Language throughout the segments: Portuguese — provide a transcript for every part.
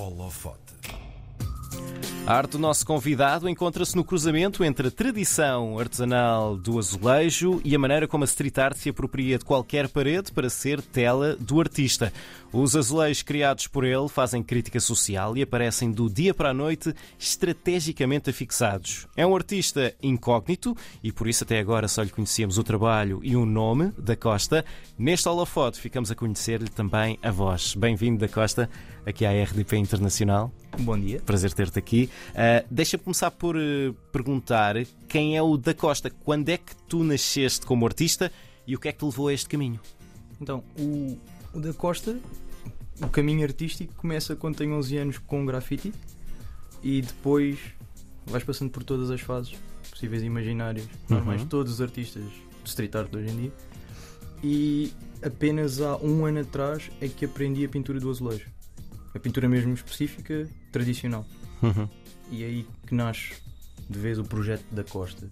Holofote. A arte do nosso convidado encontra-se no cruzamento entre a tradição artesanal do azulejo e a maneira como a street art se apropria de qualquer parede para ser tela do artista. Os azulejos criados por ele fazem crítica social e aparecem do dia para a noite estrategicamente afixados. É um artista incógnito e por isso até agora só lhe conhecemos o trabalho e o nome da Costa. Neste holofote ficamos a conhecer-lhe também a voz. Bem-vindo da Costa aqui à RDP Internacional. Bom dia. Prazer ter-te aqui. Uh, Deixa-me começar por uh, perguntar quem é o da Costa. Quando é que tu nasceste como artista e o que é que te levou a este caminho? Então, o, o da Costa, o caminho artístico começa quando tenho 11 anos com grafite e depois vais passando por todas as fases possíveis e imaginárias, normais, Uhum. todos os artistas de street art hoje em dia. E apenas há um ano atrás é que aprendi a pintura do azulejo. A pintura mesmo específica, tradicional. E é aí que nasce de vez o projeto da Costa,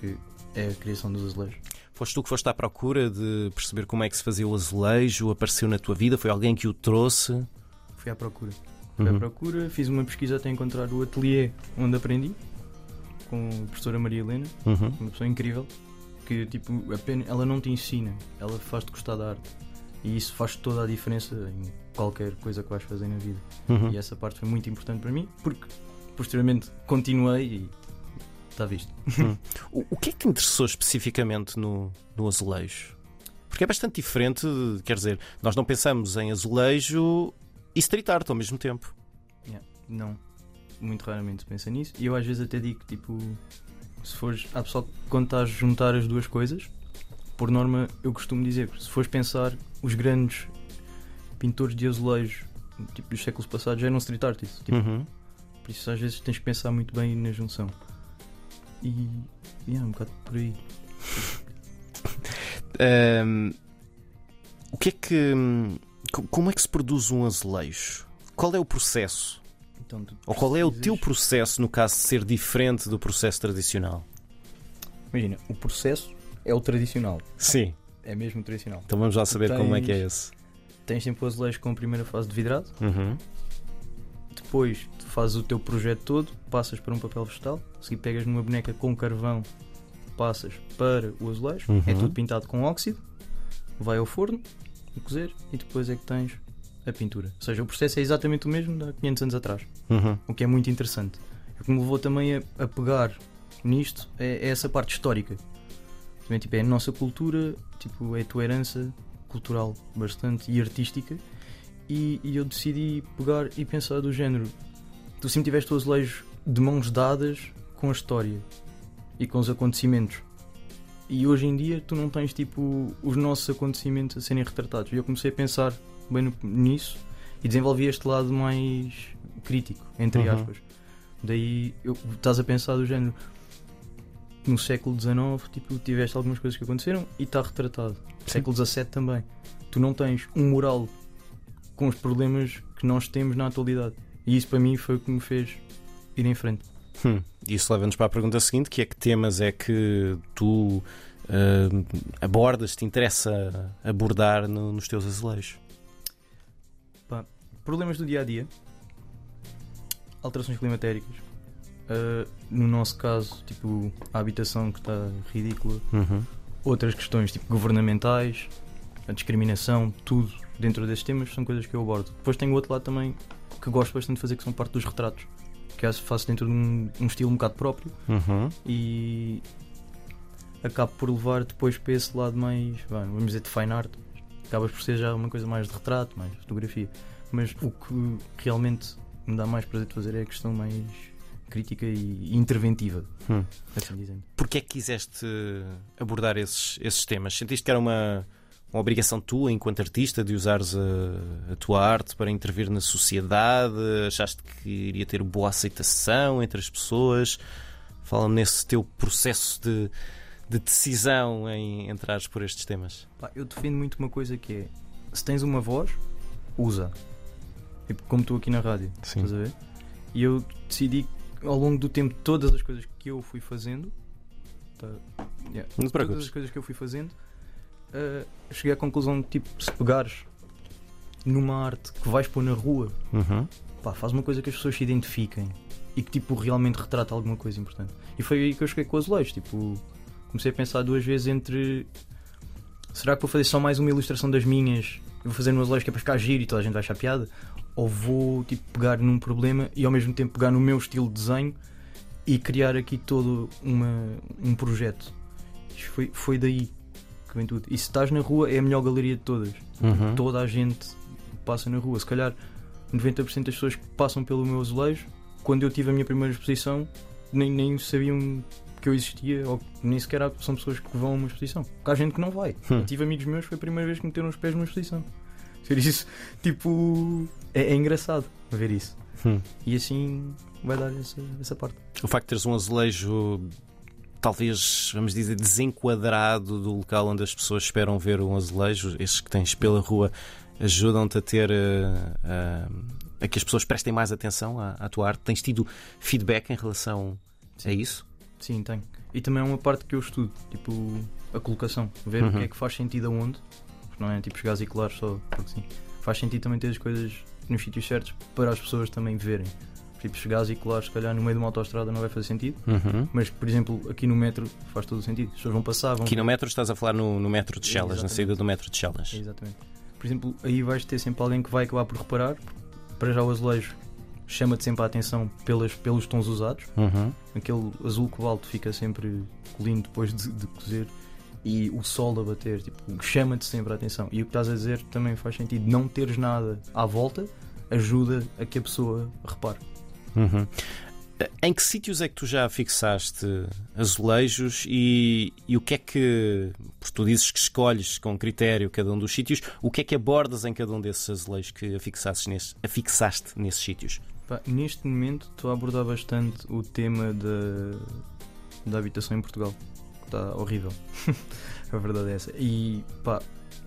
que é a criação dos azulejos. Foste tu que foste à procura de perceber como é que se fazia o azulejo? Apareceu na tua vida? Foi alguém que o trouxe? Fui à procura. Fui à Uhum. procura, fiz uma pesquisa até encontrar o ateliê onde aprendi, com a professora Maria Helena, Uhum. uma pessoa incrível, que tipo, apenas, ela não te ensina, ela faz-te gostar da arte. E isso faz toda a diferença em qualquer coisa que vais fazer na vida. Uhum. E essa parte foi muito importante para mim, porque posteriormente continuei e está visto. O, o que é que te interessou especificamente no, no azulejo? Porque é bastante diferente, quer dizer, nós não pensamos em azulejo e street art ao mesmo tempo. Yeah, Não, muito raramente pensa nisso. E eu às vezes até digo, tipo, se fores. Há pessoal que quando estás a juntar as duas coisas, por norma, eu costumo dizer, se fores pensar, os grandes pintores de azulejo, tipo, dos séculos passados, já eram street artists. Tipo, Uhum. Por isso às vezes tens que pensar muito bem na junção. E. Yeah, um bocado por aí. Ahm, o que é que. co- Como é que se produz um azulejo? Qual é o processo? Então, Ou qual é o teu processo no caso de ser diferente do processo tradicional? Imagina, o processo é o tradicional. Sim. É mesmo o tradicional. Então vamos lá saber como é que é Tens- esse. Tens sempre o azulejo com a primeira fase de vidrado. Uhum. Depois tu fazes o teu projeto todo, passas para um papel vegetal, seguir pegas numa boneca com carvão, passas para o azulejo, Uhum. é tudo pintado com óxido, vai ao forno, a cozer e depois é que tens a pintura. Ou seja, o processo é exatamente o mesmo de há 500 anos atrás, Uhum. o que é muito interessante. O que me levou também a, a pegar nisto é, é essa parte histórica. Também, tipo, é a nossa cultura, tipo, é a tua herança cultural bastante e artística. E, e eu decidi pegar e pensar do género: tu sempre tiveste o azulejo de mãos dadas com a história e com os acontecimentos. E hoje em dia tu não tens tipo os nossos acontecimentos a serem retratados. E eu comecei a pensar bem no- nisso e desenvolvi este lado mais crítico, entre Uhum. aspas. Daí eu, estás a pensar do género no século XIX, tipo, tiveste algumas coisas que aconteceram e está retratado. Século XVII também. Tu não tens um mural com os problemas que nós temos na atualidade. E isso para mim foi o que me fez ir em frente. Hum, Isso leva-nos para a pergunta seguinte, que é que temas é que tu ah, abordas, te interessa abordar no- nos teus azulejos? Problemas do dia a dia, alterações climatéricas. Uh, no nosso caso, tipo, a habitação que está ridícula. Uhum. Outras questões, tipo, governamentais, a discriminação, tudo dentro desses temas são coisas que eu abordo. Depois tenho o outro lado também que gosto bastante de fazer, que são parte dos retratos. Que faço dentro de um, um estilo um bocado próprio Uhum. e acabo por levar depois para esse lado mais, vamos dizer, de fine art. Acabas por ser já uma coisa mais de retrato, mais fotografia. Mas o que realmente me dá mais prazer de fazer é a questão mais crítica e interventiva, Hum. assim dizendo. Porquê é que quiseste abordar esses, esses temas? Sentiste que era uma, uma obrigação tua, enquanto artista, de usares a, a tua arte para intervir na sociedade? Achaste que iria ter boa aceitação entre as pessoas? Fala-me nesse teu processo de, de decisão em entrares por estes temas. Eu defendo muito uma coisa que é se tens uma voz, usa. Tipo, como estou aqui na rádio, Sim. estás a ver? E eu decidi ao longo do tempo todas as coisas que eu fui fazendo. tá, yeah, Não te todas preocupes. as coisas que eu fui fazendo, uh, cheguei à conclusão de tipo, se pegares numa arte que vais pôr na rua, Uhum. pá, faz uma coisa que as pessoas se identifiquem e que tipo realmente retrata alguma coisa importante. E foi aí que eu cheguei com os azulejos, tipo, comecei a pensar duas vezes entre será que vou fazer só mais uma ilustração das minhas, eu vou fazer um azulejo que é para ficar giro e toda a gente vai achar piada, ou vou tipo pegar num problema e ao mesmo tempo pegar no meu estilo de desenho e criar aqui todo uma, um projeto. Isto foi, foi daí que vem tudo. E se estás na rua é a melhor galeria de todas Uhum. toda a gente passa na rua. Se calhar 90% das pessoas que passam pelo meu azulejo, quando eu tive a minha primeira exposição, nem, nem sabiam que eu existia, ou nem sequer há- são pessoas que vão a uma exposição. Porque há gente que não vai. Hum. Eu tive amigos meus, foi a primeira vez que meteram os pés numa exposição. Ver isso, tipo, é, é engraçado ver isso. Hum. E assim vai dar essa, essa parte. O facto de teres um azulejo, talvez, vamos dizer, desenquadrado do local onde as pessoas esperam ver um azulejo, esses que tens pela rua, ajudam-te a ter. eh, eh, a que as pessoas prestem mais atenção à, à tua arte? Tens tido feedback em relação a isso? Sim, tenho. E também é uma parte que eu estudo, tipo, a colocação. Ver Uhum. o que é que faz sentido aonde. Porque não é tipo chegares e colares só porque sim. Faz sentido também ter as coisas nos sítios certos para as pessoas também verem. Tipo, chegares e colares, se calhar, no meio de uma autostrada não vai fazer sentido. Uhum. Mas, por exemplo, aqui no metro faz todo o sentido. As pessoas vão passar, vão Aqui no metro estás a falar no, no metro de Chelas, na Exatamente. saída do metro de Chelas. Exatamente. Por exemplo, aí vais ter sempre alguém que vai acabar por reparar. Para já o azulejo chama-te sempre a atenção pelas, pelos tons usados. Uhum. aquele azul cobalto fica sempre lindo depois de, de cozer e o sol a bater tipo, chama-te sempre a atenção. E o que estás a dizer também faz sentido. Não teres nada à volta ajuda a que a pessoa repare. Uhum. Em que sítios é que tu já fixaste azulejos e, e o que é que, porque tu dizes que escolhes com critério cada um dos sítios, o que é que abordas em cada um desses azulejos que afixastes nesses, afixaste nesses sítios? Pá, neste momento estou a abordar bastante o tema da, da habitação em Portugal. Está horrível. a verdade é essa. E pá,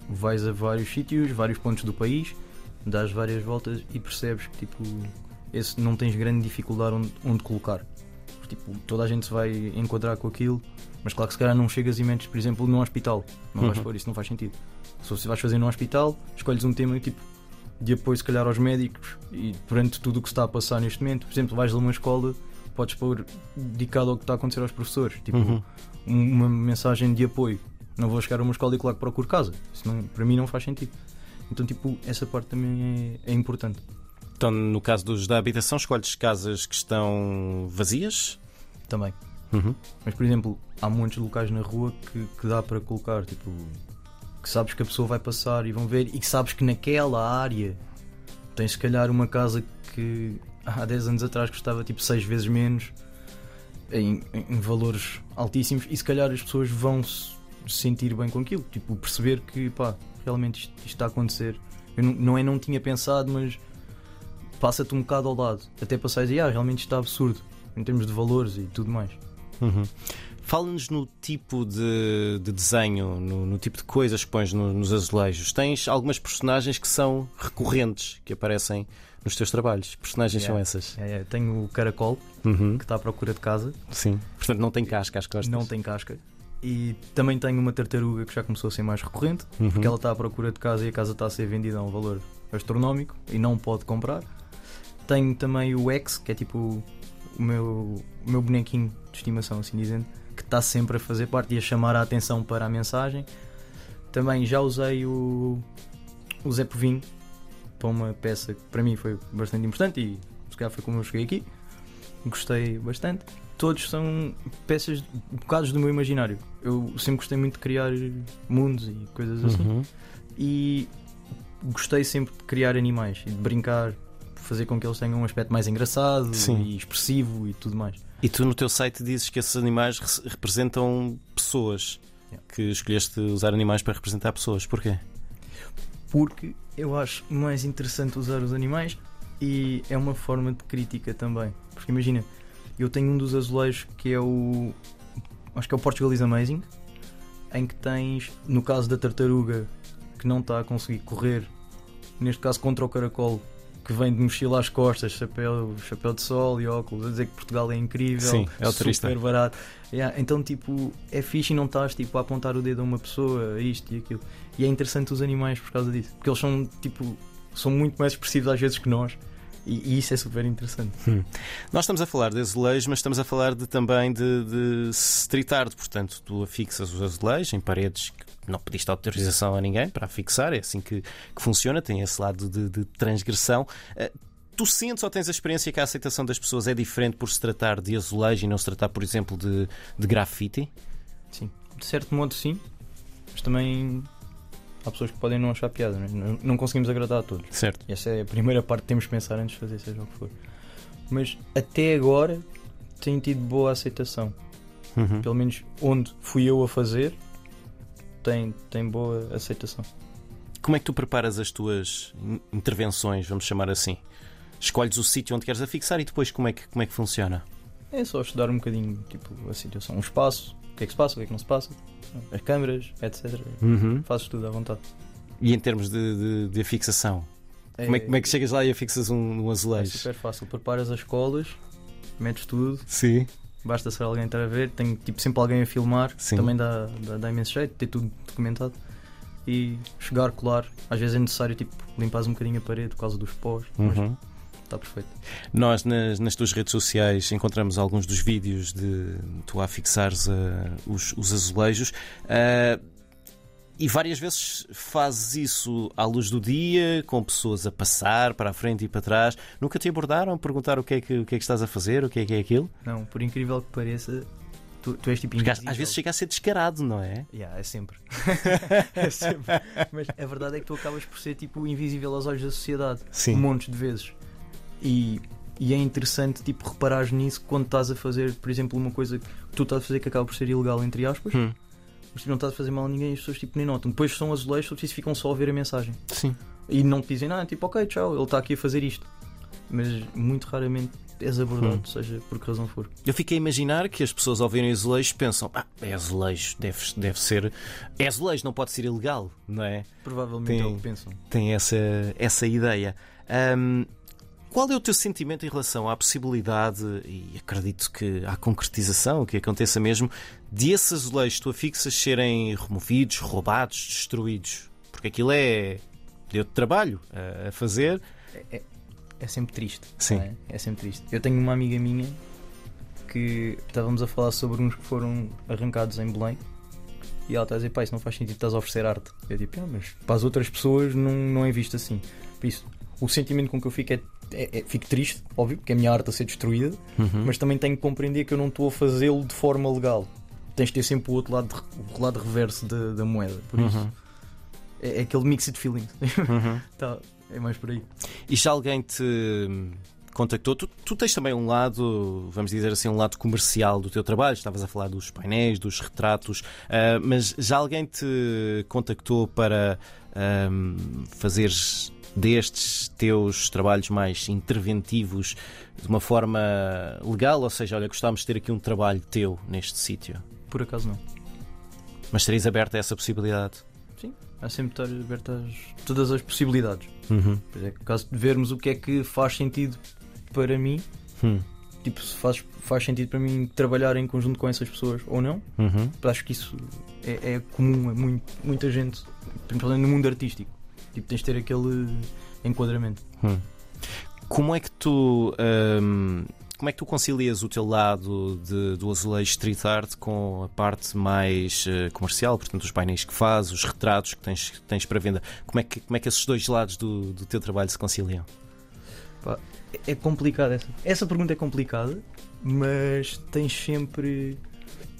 vais a vários sítios, vários pontos do país, dás várias voltas e percebes que tipo, esse não tens grande dificuldade onde, onde colocar. Porque, Tipo, toda a gente se vai enquadrar com aquilo, mas claro que se calhar não chegas e metes, por exemplo, num hospital. Não vais Uhum. pôr isso, não faz sentido. Se você vais fazer num hospital, escolhes um tema tipo de apoio, se calhar, aos médicos e perante tudo o que se está a passar neste momento. Por exemplo, vais a uma escola, podes pôr dedicado ao que está a acontecer aos professores. Tipo, Uhum. um- uma mensagem de apoio. Não vou chegar a uma escola e claro que procuro casa. Isso não- para mim não faz sentido. Então, tipo, essa parte também é, é importante. Então, no caso dos da habitação, escolhes casas que estão vazias? Também. Uhum. Mas, por exemplo, há muitos locais na rua que, que dá para colocar, tipo, que sabes que a pessoa vai passar e vão ver, e que sabes que naquela área tens se calhar uma casa que há 10 anos atrás custava tipo 6 vezes menos, em, em valores altíssimos, e se calhar as pessoas vão se sentir bem com aquilo, tipo, perceber que pá, realmente isto, isto está a acontecer. Eu não, não é não tinha pensado, mas passa-te um bocado ao lado, até passares e ah, realmente isto está absurdo em termos de valores e tudo mais. Uhum. Fala-nos no tipo de, de desenho, no, no tipo de coisas que pões no- nos azulejos. Tens algumas personagens que são recorrentes, que aparecem nos teus trabalhos. Que personagens Yeah. são essas? É, é, tenho o caracol Uhum. que está à procura de casa, Sim. Portanto, não tem casca às costas. não tem casca. E também tenho uma tartaruga que já começou a ser mais recorrente, Uhum. porque ela está à procura de casa e a casa está a ser vendida a um valor astronómico e não pode comprar. Tenho também o X, que é tipo o meu, o meu bonequinho de estimação, assim dizendo, que está sempre a fazer parte e a chamar a atenção para a mensagem. Também já usei o, o Zé Povinho para uma peça que para mim foi bastante importante e se calhar foi como eu cheguei aqui. Gostei bastante. Todos são peças, bocados do meu imaginário. Eu sempre gostei muito de criar mundos e coisas assim Uhum. e gostei sempre de criar animais e de brincar, fazer com que eles tenham um aspecto mais engraçado Sim. e expressivo e tudo mais. E tu no teu site dizes que esses animais re- representam pessoas. Que escolheste usar animais para representar pessoas. Porquê? Porque eu acho mais interessante usar os animais e é uma forma de crítica também. Porque imagina, eu tenho um dos azulejos que é o. Acho que é o Portugal is Amazing, em que tens, no caso da tartaruga, que não está a conseguir correr, neste caso contra o caracol, que vem de mochila às costas, chapéu, chapéu de sol e óculos, a dizer que Portugal é incrível, Sim, é super barato. Yeah, então, tipo, é fixe e não estás tipo, a apontar o dedo a uma pessoa, isto e aquilo. E é interessante os animais por causa disso, porque eles são tipo são muito mais expressivos às vezes que nós. E, e isso é super interessante. Hum. Nós estamos a falar de azulejos, mas estamos a falar de, também de, de street art. Portanto, tu afixas os azulejos em paredes que não pediste autorização a ninguém para afixar. É assim que, que funciona, tem esse lado de, de transgressão. Uh, tu sentes ou tens a experiência que a aceitação das pessoas é diferente por se tratar de azulejo e não se tratar, por exemplo, de, de grafite? Sim, de certo modo, sim. Mas também há pessoas que podem não achar piada, não, não conseguimos agradar a todos. Certo. E essa é a primeira parte que temos que pensar antes de fazer, seja o que for. Mas até agora tem tido boa aceitação. Uhum. Pelo menos onde fui eu a fazer, tem, tem boa aceitação. Como é que tu preparas as tuas intervenções, vamos chamar assim? Escolhes o sítio onde queres afixar e depois como é que, como é que funciona? É só estudar um bocadinho tipo, a situação, um espaço, que é que se passa, o que é que não se passa, as câmaras, etc. Uhum. Fazes tudo à vontade. E em termos de, de, de afixação? É, como, é, como é que chegas lá e afixas um, um azulejo? É super fácil. Preparas as colas, metes tudo. Sim. Basta ser alguém estar a ver. Tem tipo, sempre alguém a filmar. Sim. Também dá, dá, dá imenso jeito, ter tudo documentado. E chegar, colar. Às vezes é necessário tipo, limpar um bocadinho a parede por causa dos pós. Uhum. Está perfeito. Nós, nas, nas tuas redes sociais, encontramos alguns dos vídeos de tu a fixares uh, os, os azulejos. Uh, e várias vezes fazes isso à luz do dia, com pessoas a passar para a frente e para trás. Nunca te abordaram, perguntar o que é que, o que, é que estás a fazer, o que é que é aquilo? Não, por incrível que pareça, tu, tu és tipo Porque às vezes chega a ser descarado, não é? Yeah, é sempre. é sempre. Mas a verdade é que tu acabas por ser tipo invisível aos olhos da sociedade. Sim. Montes de vezes. E, e é interessante tipo, reparares nisso quando estás a fazer, por exemplo, uma coisa que tu estás a fazer que acaba por ser ilegal, entre aspas, hum. mas tu não estás a fazer mal a ninguém e as pessoas tipo, nem notam. Depois são azulejos, só ficam só a ver a mensagem. Sim. E não te dizem nada, tipo, ok, tchau, ele está aqui a fazer isto. Mas muito raramente és abordado, hum. seja por que razão for. Eu fiquei a imaginar que as pessoas ao verem azulejo pensam: ah, é azulejo, deve, deve ser. É azulejo, não pode ser ilegal, não é? Provavelmente tem, é o que pensam. Tem essa, essa ideia. Um, qual é o teu sentimento em relação à possibilidade, e acredito que há concretização, que aconteça mesmo, de esses azulejos tu afixas serem removidos, roubados, destruídos? Porque aquilo é. deu-te trabalho a fazer. É, é, é sempre triste. Sim. É? é? sempre triste. Eu tenho uma amiga minha que estávamos a falar sobre uns que foram arrancados em Belém. E ela está a dizer, pá, isso não faz sentido, estás a oferecer arte. Eu digo, ah, mas para as outras pessoas não, não é visto assim. Por isso, o sentimento com que eu fico é é, é, fico triste, óbvio, porque é a minha arte a ser destruída, uhum. mas também tenho que compreender que eu não estou a fazê-lo de forma legal. Tens de ter sempre o outro lado, o lado reverso da, da moeda. Por isso, uhum. é, é, aquele mixed feelings. Uhum. tá, é mais por aí. E se alguém te contactou, tu, tu, tens também um lado, vamos dizer assim, um lado comercial do teu trabalho. Estavas a falar dos painéis, dos retratos, uh, mas já alguém te contactou para um, fazeres destes teus trabalhos mais interventivos de uma forma legal? Ou seja, olha, gostávamos de ter aqui um trabalho teu neste sítio? Por acaso não. Mas terias aberto a essa possibilidade? Sim, há sempre estar aberto a todas as possibilidades. Uhum. Pois é, caso de vermos o que é que faz sentido para mim, hum. tipo, se faz, faz sentido para mim trabalhar em conjunto com essas pessoas ou não, uhum. acho que isso é, é comum a muito, muita gente, principalmente no mundo artístico. Tipo, tens de ter aquele enquadramento. Hum. Como é que tu. Hum, como é que tu concilias o teu lado de, do azulejo street art com a parte mais uh, comercial, portanto, os painéis que fazes, os retratos que tens, que tens para venda? Como é, que, como é que esses dois lados do, do teu trabalho se conciliam? Pá, é complicado essa. Essa pergunta é complicada, mas tens sempre.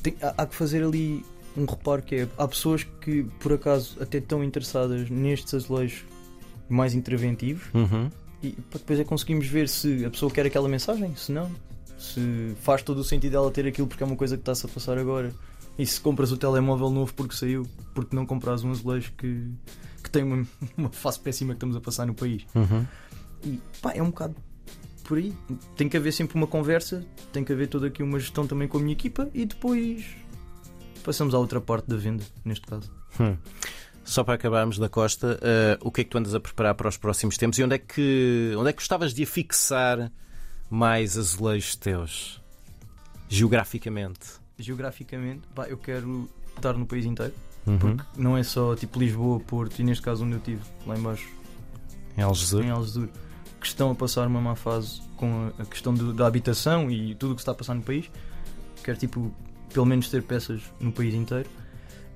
Tem, há, há que fazer ali um reparo que é, há pessoas que por acaso até estão interessadas nestes azulejos mais interventivos uhum. e depois é conseguimos ver se a pessoa quer aquela mensagem, se não, se faz todo o sentido ela ter aquilo porque é uma coisa que está-se a passar agora. E se compras o telemóvel novo porque saiu, porque não compras um azulejo que, que tem uma, uma face péssima que estamos a passar no país. Uhum. E pá, é um bocado por aí. Tem que haver sempre uma conversa, tem que haver toda aqui uma gestão também com a minha equipa e depois Passamos à outra parte da venda, neste caso. Hum. Só para acabarmos da Costa, uh, o que é que tu andas a preparar para os próximos tempos e onde é que, onde é que gostavas de afixar mais azulejos teus? Geograficamente? Geograficamente, pá, eu quero estar no país inteiro, uhum. porque não é só tipo Lisboa, Porto e neste caso onde eu estive, lá embaixo, Em Algesur. em Algesur, que estão a passar uma má fase com a, questão do- da habitação e tudo o que se está a passar no país. Quero, tipo, pelo menos ter peças no país inteiro.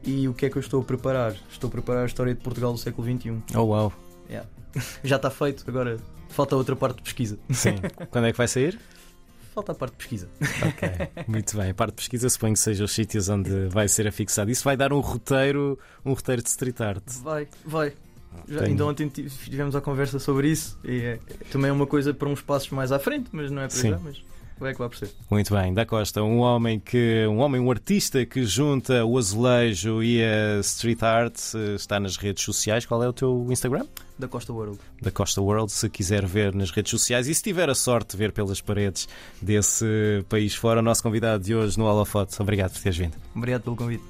E o que é que eu estou a preparar? Estou a preparar a história de Portugal do século XXI. Oh, uau. Já está feito, agora falta outra parte de pesquisa. Sim. Quando é que vai sair? Falta a parte de pesquisa. Ok, muito bem. A parte de pesquisa suponho que seja os sítios onde vai ser afixado. Isso vai dar um roteiro, um roteiro de street art. Vai, vai. Já, Ainda ontem tive- tivemos a conversa sobre isso e é, também é uma coisa para uns passos mais à frente, mas não é para Sim. já, mas vai que vai por ser. Muito bem, da Costa, um homem que, um homem, um artista que junta o azulejo e a street art, eh, está nas redes sociais. Qual é o teu Instagram? Da Costa World. Da Costa World, se quiser ver nas redes sociais e se tiver a sorte de ver pelas paredes desse país fora, o nosso convidado de hoje no Holofote. Obrigado por teres vindo. Obrigado pelo convite.